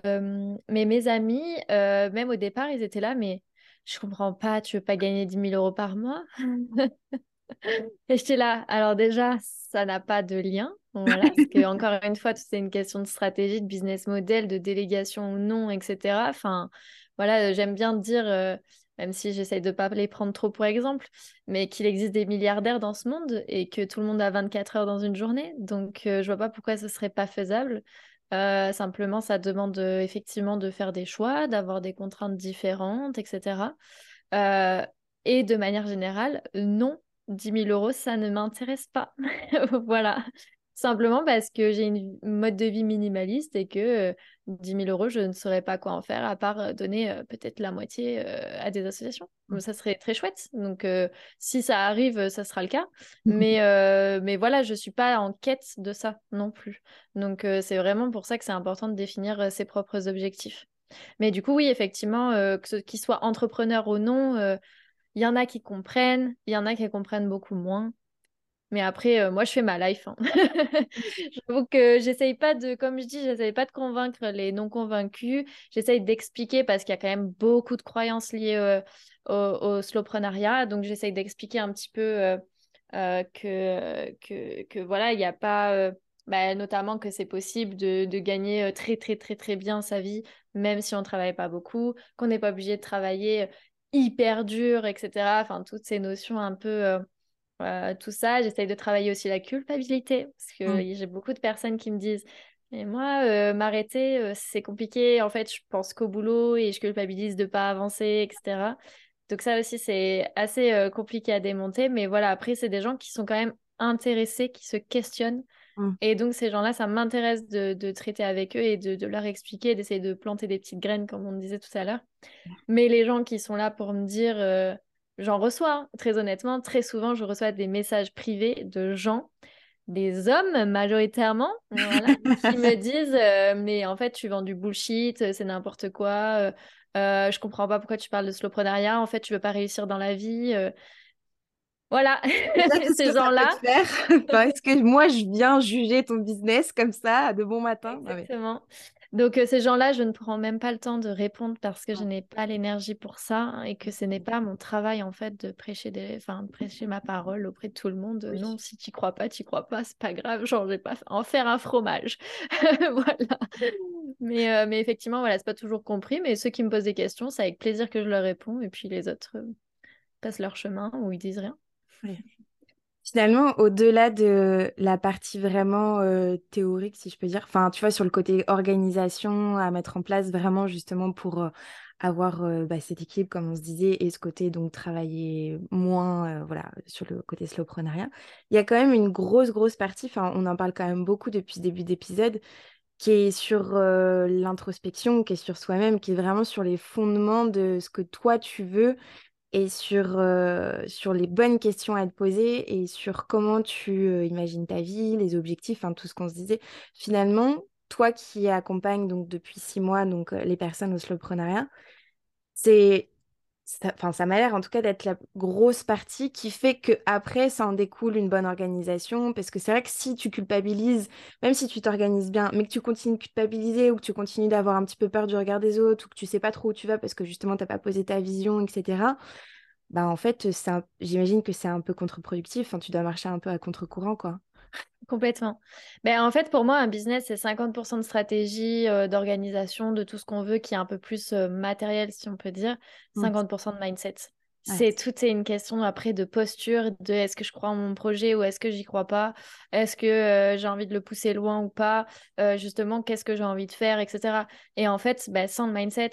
mais mes amis, même au départ, ils étaient là, mais je comprends pas, tu veux pas gagner 10 000 euros par mois? Et j'étais là. Alors déjà, ça n'a pas de lien. Voilà, parce que encore une fois, c'est une question de stratégie, de business model, de délégation ou non, etc. Enfin, voilà, j'aime bien dire, euh, même si j'essaye de ne pas les prendre trop pour exemple, mais qu'il existe des milliardaires dans ce monde et que tout le monde a 24 heures dans une journée. Donc, euh, je vois pas pourquoi ce serait pas faisable. Euh, simplement, ça demande effectivement de faire des choix, d'avoir des contraintes différentes, etc. et de manière générale, non, 10 000 euros, ça ne m'intéresse pas. voilà. Simplement parce que j'ai une mode de vie minimaliste et que 10 000 euros, je ne saurais pas quoi en faire à part donner peut-être la moitié à des associations. Mmh. ça serait très chouette. Donc, si ça arrive, ça sera le cas. Mmh. Mais, mais voilà, je ne suis pas en quête de ça non plus. Donc, c'est vraiment pour ça que c'est important de définir ses propres objectifs. Mais du coup, oui, effectivement, que qu'ils soient entrepreneurs ou non, il y en a qui comprennent, il y en a qui comprennent beaucoup moins. Mais après, euh, moi, je fais ma life. Hein. J'avoue que j'essaye pas de, comme je dis, j'essaye pas de convaincre les non convaincus. J'essaye d'expliquer parce qu'il y a quand même beaucoup de croyances liées euh, au, au, slowpreneuriat. Donc, j'essaye d'expliquer un petit peu euh, que, que, que, voilà, il n'y a pas, bah, notamment que c'est possible de, de, gagner très, très, très, très bien sa vie, même si on ne travaille pas beaucoup, qu'on n'est pas obligé de travailler hyper dur, etc. Enfin, toutes ces notions un peu euh, tout ça. J'essaye de travailler aussi la culpabilité parce que mmh. j'ai beaucoup de personnes qui me disent mais moi, euh, m'arrêter, euh, c'est compliqué. En fait, je pense qu'au boulot et je culpabilise de ne pas avancer, etc. Donc ça aussi, c'est assez compliqué à démonter. Mais voilà, après, c'est des gens qui sont quand même intéressés, qui se questionnent. Mmh. Et donc, ces gens-là, ça m'intéresse de, traiter avec eux et de, de leur expliquer, d'essayer de planter des petites graines, comme on disait tout à l'heure. Mais les gens qui sont là pour me dire j'en reçois, très honnêtement, très souvent, je reçois des messages privés de gens des hommes majoritairement qui me disent mais en fait tu vends du bullshit c'est n'importe quoi euh, je comprends pas pourquoi tu parles de slowpreneuriat en fait tu veux pas réussir dans la vie voilà, ces gens-là. Est-ce que moi, je viens juger ton business comme ça de bon matin Exactement. Donc, euh, ces gens-là, je ne prends même pas le temps de répondre parce que je n'ai pas l'énergie pour ça hein, et que ce n'est pas mon travail, en fait, de prêcher, des... enfin, de prêcher ma parole auprès de tout le monde. Non, si tu crois pas, tu crois pas, c'est pas grave, genre, je vais pas en faire un fromage. voilà. Mais, euh, mais effectivement, voilà, c'est pas toujours compris, mais ceux qui me posent des questions, c'est avec plaisir que je leur réponds et puis les autres euh, passent leur chemin ou ils disent rien. Finalement, au-delà de la partie vraiment euh, théorique, si je peux dire, enfin, tu vois, sur le côté organisation à mettre en place vraiment justement pour euh, avoir euh, bah, cette équipe, comme on se disait, et ce côté donc travailler moins, voilà, sur le côté slowpreneuriat, il y a quand même une grosse, grosse partie, enfin, on en parle quand même beaucoup depuis le début d'épisode, qui est sur l'introspection, qui est sur soi-même, qui est vraiment sur les fondements de ce que toi tu veux et sur, euh, sur les bonnes questions à te poser et sur comment tu euh, imagines ta vie, les objectifs, tout ce qu'on se disait. Finalement, toi qui accompagnes donc depuis six mois donc euh, les personnes au slowpreneuriat, c'est ça m'a l'air en tout cas d'être la grosse partie qui fait que après ça en découle une bonne organisation. Parce que c'est vrai que si tu culpabilises même si tu t'organises bien mais que tu continues de culpabiliser ou que tu continues d'avoir un petit peu peur du regard des autres ou que tu sais pas trop où tu vas parce que justement tu n'as pas posé ta vision etc bah en fait j'imagine que c'est un peu contre-productif. Tu dois marcher un peu à contre-courant quoi Complètement. Mais en fait, pour moi, un business, c'est 50% de stratégie, euh, d'organisation, de tout ce qu'on veut, qui est un peu plus euh, matériel, si on peut dire, 50% mmh. de mindset. C'est tout est une question après de posture, de est-ce que je crois en mon projet ou est-ce que j'y crois pas, est-ce que euh, j'ai envie de le pousser loin ou pas, justement qu'est-ce que j'ai envie de faire, etc. Et en fait, bah, sans le mindset,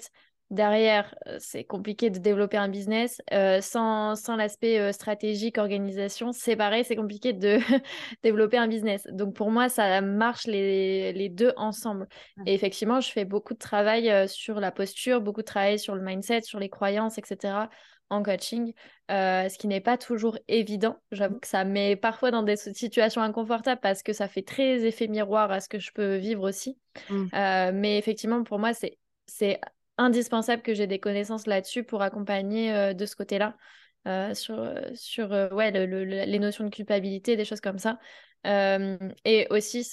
Derrière, euh, c'est compliqué de développer un business. Euh, sans, sans l'aspect euh, stratégique, organisation, c'est pareil, c'est compliqué de développer un business. Donc pour moi, ça marche les, les deux ensemble. Et effectivement, je fais beaucoup de travail sur la posture, beaucoup de travail sur le mindset, sur les croyances, etc. en coaching, ce qui n'est pas toujours évident. J'avoue que ça met parfois dans des situations inconfortables parce que ça fait très effet miroir à ce que je peux vivre aussi. Mmh. mais effectivement, pour moi, c'est c'est indispensable que j'ai des connaissances là-dessus pour accompagner euh, de ce côté-là, euh, sur, euh, sur ouais, les notions de culpabilité, des choses comme ça. et aussi,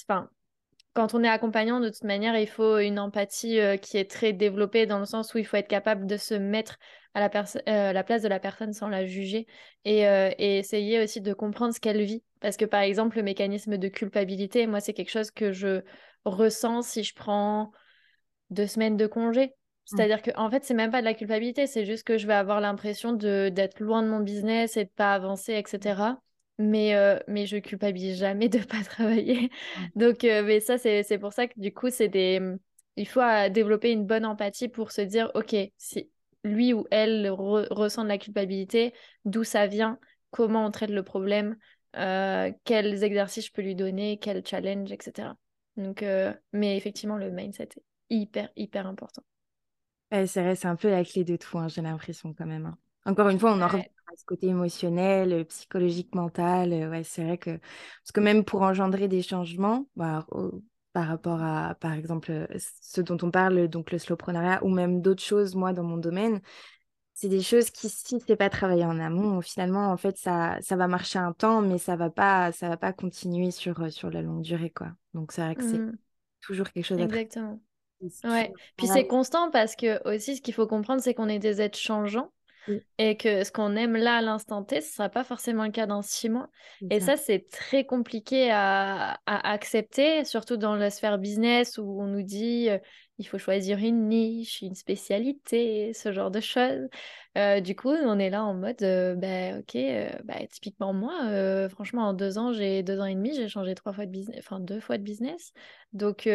quand on est accompagnant, de toute manière, il faut une empathie qui est très développée dans le sens où il faut être capable de se mettre à la, la place de la personne sans la juger et essayer aussi de comprendre ce qu'elle vit. Parce que par exemple, le mécanisme de culpabilité, moi, c'est quelque chose que je ressens si je prends deux semaines de congé. Mmh. C'est-à-dire que en fait, c'est même pas de la culpabilité, c'est juste que je vais avoir l'impression de d'être loin de mon business et de pas avancer, etc. Mais, euh, mais je culpabilise jamais de pas travailler. Mmh. Donc, euh, mais ça, c'est pour ça que du coup, c'est des... il faut euh, développer une bonne empathie pour se dire, OK, si lui ou elle ressent de la culpabilité, d'où ça vient, comment on traite le problème, quels exercices je peux lui donner, quel challenge, etc. Donc, mais effectivement, le mindset est hyper, hyper important c'est vrai, c'est un peu la clé de tout, hein, j'ai l'impression quand même. Hein. Encore une fois, on en revient à ce côté émotionnel, euh, psychologique, mental. Euh, ouais, c'est vrai que parce que même pour engendrer des changements, bah, par rapport à, par exemple, euh, ce dont on parle, donc le slowpreneuriat ou même d'autres choses, moi, dans mon domaine, c'est des choses qui, si c'est pas travaillé en amont, finalement, en fait, ça, ça va marcher un temps, mais ça va pas, ça va pas continuer sur, sur la longue durée, quoi. Donc, c'est vrai que c'est mmh. toujours quelque chose à Exactement. Ouais. Puis c'est constant parce que aussi ce qu'il faut comprendre, c'est qu'on est des êtres changeants et que ce qu'on aime là à l'instant T, ce ne sera pas forcément le cas dans six mois. Et ça, c'est très compliqué à, accepter, surtout dans la sphère business où on nous dit euh, il faut choisir une niche, une spécialité, ce genre de choses. Euh, du coup, on est là en mode, euh, bah, ok, bah, typiquement moi, franchement, en deux ans, j'ai deux ans et demi, j'ai changé trois fois de business, enfin deux fois de business. Donc,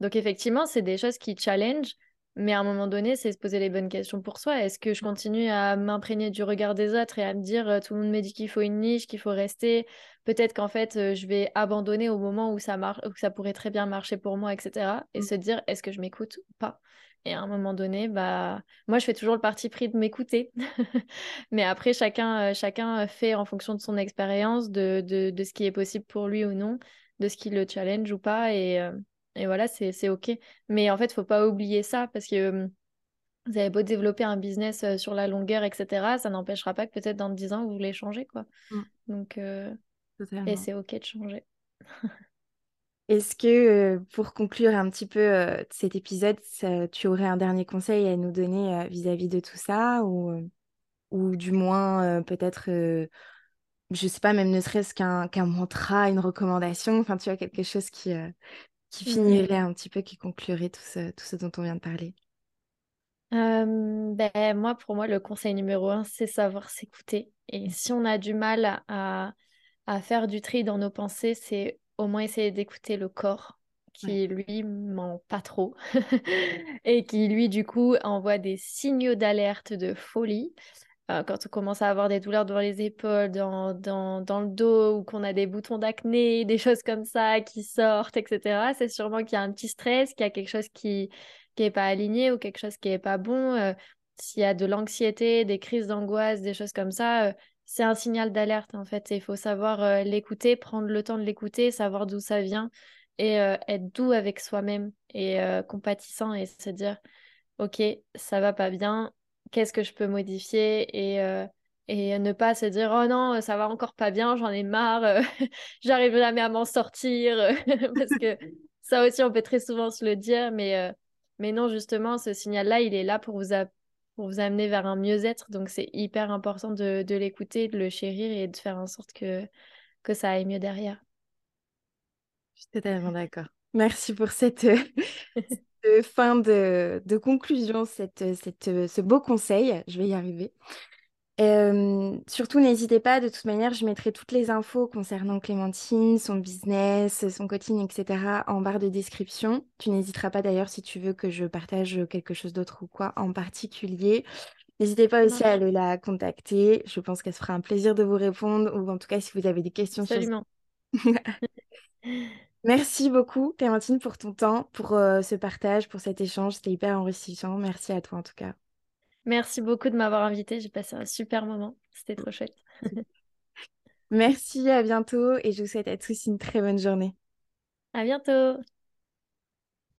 donc effectivement, c'est des choses qui challenge Mais à un moment donné, c'est se poser les bonnes questions pour soi. Est-ce que je continue à m'imprégner du regard des autres et à me dire tout le monde me dit qu'il faut une niche, qu'il faut rester Peut-être qu'en fait, je vais abandonner au moment où ça, marche, où ça pourrait très bien marcher pour moi, etc. Et mm. se dire est-ce que je m'écoute ou pas? Et à un moment donné, bah, moi, je fais toujours le parti pris de m'écouter. Mais après, chacun, chacun fait en fonction de son expérience, de, de, de, ce qui est possible pour lui ou non, de ce qui le challenge ou pas. Et, et voilà, c'est OK. Mais en fait, il faut pas oublier ça parce que vous avez beau développer un business sur la longueur, etc., ça n'empêchera pas que peut-être dans 10 ans, vous voulez changer. Quoi. Mmh. Donc, et c'est OK de changer. Est-ce que, pour conclure un petit peu cet épisode, tu aurais un dernier conseil à nous donner vis-à-vis de tout ça ou, ou du moins peut-être, je sais pas, même ne serait-ce qu'un mantra, une recommandation, enfin tu as quelque chose qui, qui finirait un petit peu, qui conclurait tout ce, tout ce dont on vient de parler? Ben, Moi, pour moi, le conseil numéro un, c'est savoir s'écouter. Et mmh. si on a du mal à, à faire du tri dans nos pensées, c'est au moins essayer d'écouter le corps qui lui ment pas trop et qui lui du coup envoie des signaux d'alerte de folie euh, quand on commence à avoir des douleurs dans les épaules, dans, dans, dans le dos, ou qu'on a des boutons d'acné, des choses comme ça qui sortent, etc., c'est sûrement qu'il y a un petit stress, qu'il y a quelque chose qui n'est pas aligné ou quelque chose qui n'est pas bon. Euh, s'il y a de l'anxiété, des crises d'angoisse, des choses comme ça, euh, c'est un signal d'alerte en fait. Il faut savoir l'écouter, prendre le temps de l'écouter, savoir d'où ça vient et être doux avec soi-même et compatissant et se dire, ok, ça va pas bien, qu'est-ce que je peux modifier et, euh, et ne pas se dire oh non ça va encore pas bien j'en ai marre euh, j'arrive jamais à m'en sortir parce que ça aussi on peut très souvent se le dire mais euh, mais non justement ce signal là il est là pour vous pour vous amener vers un mieux-être. Donc c'est hyper important de, de l'écouter de le chérir et de faire en sorte que que ça aille mieux derrière. Je suis totalement d'accord. Merci pour cette fin de, conclusion, cette, cette, ce beau conseil. Je vais y arriver. Euh, surtout, n'hésitez pas, de toute manière, je mettrai toutes les infos concernant Clémentine, son business, son coaching, etc. en barre de description. Tu n'hésiteras pas d'ailleurs si tu veux que je partage quelque chose d'autre ou quoi en particulier. N'hésitez pas aussi à aller la contacter. Je pense qu'elle se fera un plaisir de vous répondre ou en tout cas si vous avez des questions. Absolument. Merci beaucoup, Clémentine, pour ton temps, pour euh, ce partage, pour cet échange. C'était hyper enrichissant. Merci à toi, en tout cas. Merci beaucoup de m'avoir invité. J'ai passé un super moment. C'était trop chouette. Merci, à bientôt et je vous souhaite à tous une très bonne journée. À bientôt.